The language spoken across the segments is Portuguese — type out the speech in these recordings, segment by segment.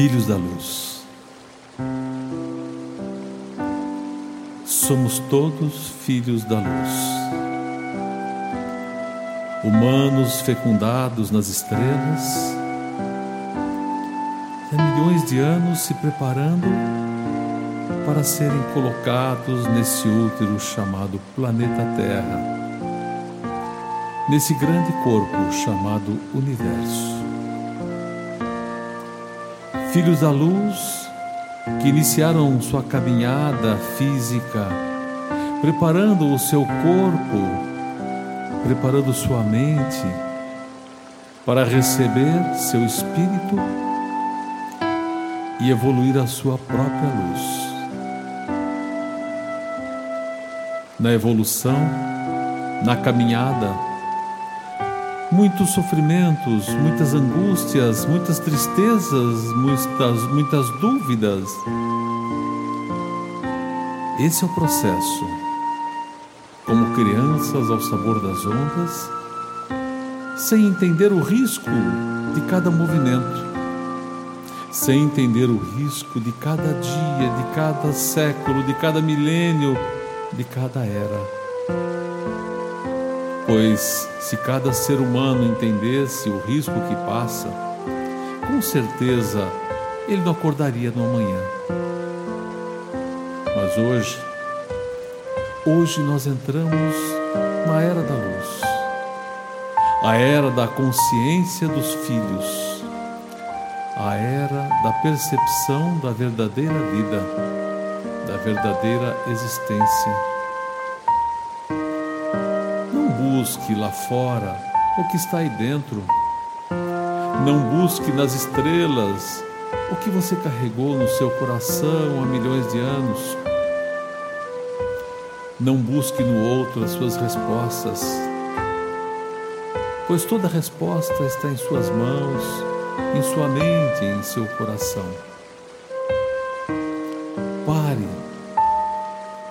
Filhos da luz. Somos todos filhos da luz. Humanos fecundados nas estrelas, há milhões de anos se preparando para serem colocados nesse útero chamado planeta Terra, nesse grande corpo chamado Universo filhos da luz que iniciaram sua caminhada física, preparando o seu corpo, preparando sua mente para receber seu espírito e evoluir a sua própria luz. Na evolução, na caminhada, muitos sofrimentos, muitas angústias, muitas tristezas, muitas, muitas dúvidas. Esse é o processo. Como crianças ao sabor das ondas, sem entender o risco de cada movimento, sem entender o risco de cada dia, de cada século, de cada milênio, de cada era pois se cada ser humano entendesse o risco que passa, com certeza ele não acordaria no amanhã. Mas hoje, hoje nós entramos na era da luz, a era da consciência dos filhos, a era da percepção da verdadeira vida, da verdadeira existência busque lá fora o que está aí dentro. Não busque nas estrelas o que você carregou no seu coração há milhões de anos. Não busque no outro as suas respostas, pois toda resposta está em suas mãos, em sua mente, em seu coração. Pare,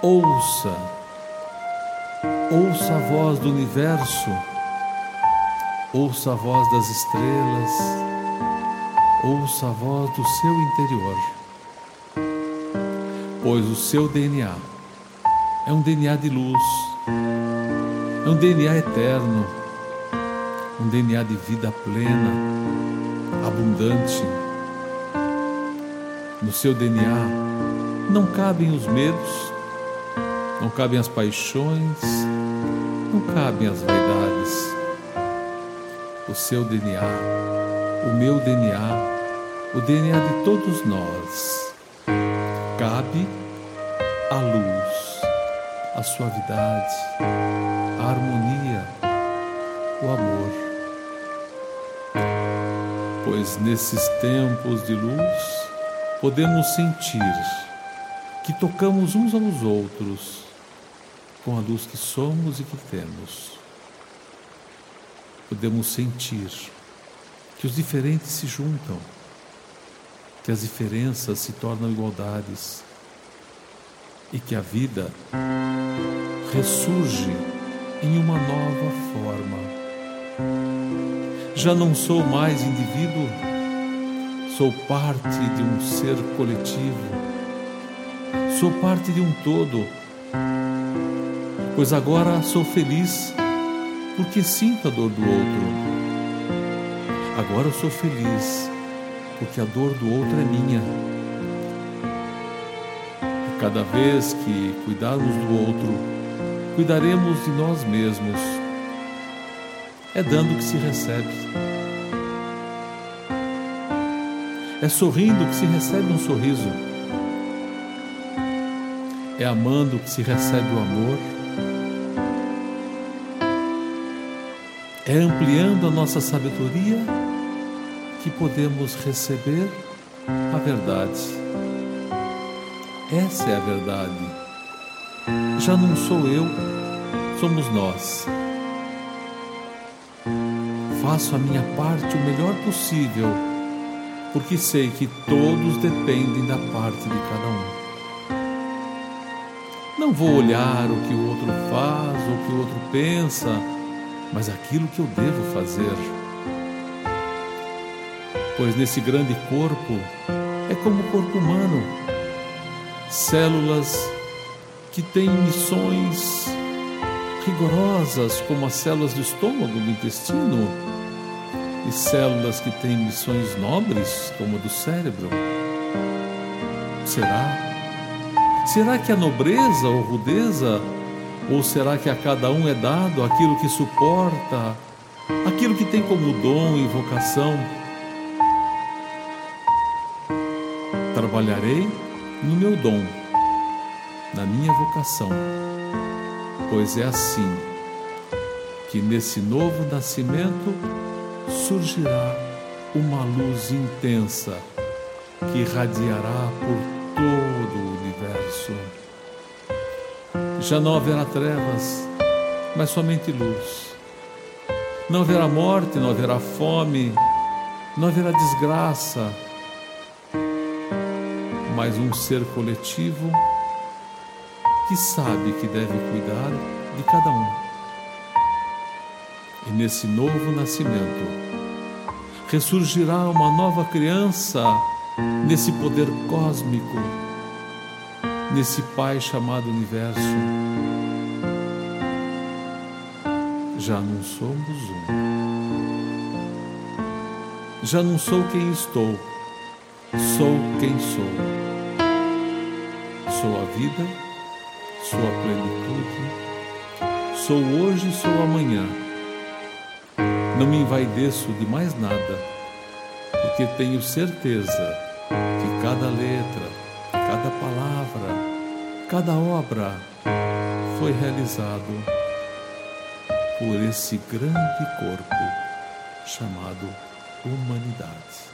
ouça Ouça a voz do universo, ouça a voz das estrelas, ouça a voz do seu interior, pois o seu DNA é um DNA de luz, é um DNA eterno, um DNA de vida plena, abundante. No seu DNA não cabem os medos, não cabem as paixões, não cabem as vaidades. O seu DNA, o meu DNA, o DNA de todos nós, cabe a luz, a suavidade, a harmonia, o amor. Pois nesses tempos de luz podemos sentir que tocamos uns aos outros com a luz que somos e que temos, podemos sentir que os diferentes se juntam, que as diferenças se tornam igualdades e que a vida ressurge em uma nova forma. Já não sou mais indivíduo, sou parte de um ser coletivo, sou parte de um todo pois agora sou feliz porque sinto a dor do outro. Agora eu sou feliz porque a dor do outro é minha. E cada vez que cuidarmos do outro, cuidaremos de nós mesmos. É dando que se recebe. É sorrindo que se recebe um sorriso. É amando que se recebe o amor. É ampliando a nossa sabedoria que podemos receber a verdade. Essa é a verdade. Já não sou eu, somos nós. Faço a minha parte o melhor possível, porque sei que todos dependem da parte de cada um. Não vou olhar o que o outro faz, ou o que o outro pensa, mas aquilo que eu devo fazer. Pois nesse grande corpo como o corpo humano, células que têm missões rigorosas, como as células do estômago, do intestino, e células que têm missões nobres, como a do cérebro. Será? Será que a nobreza ou rudeza, ou será que a cada um é dado aquilo que suporta, aquilo que tem como dom e vocação? Trabalharei no meu dom, na minha vocação, pois é assim que nesse novo nascimento surgirá uma luz intensa que irradiará por todo o universo. Já não haverá trevas, mas somente luz. Não haverá morte, não haverá fome, não haverá desgraça, mas um ser coletivo que sabe que deve cuidar de cada um. E nesse novo nascimento, ressurgirá uma nova criança nesse poder cósmico, nesse Pai chamado Universo. Já não somos um. Já não sou quem estou, sou quem sou. Sou a vida, sou a plenitude, sou hoje, sou amanhã. Não me envaideço de mais nada, porque tenho certeza que cada letra, cada palavra, cada obra foi realizado por esse grande corpo chamado humanidade.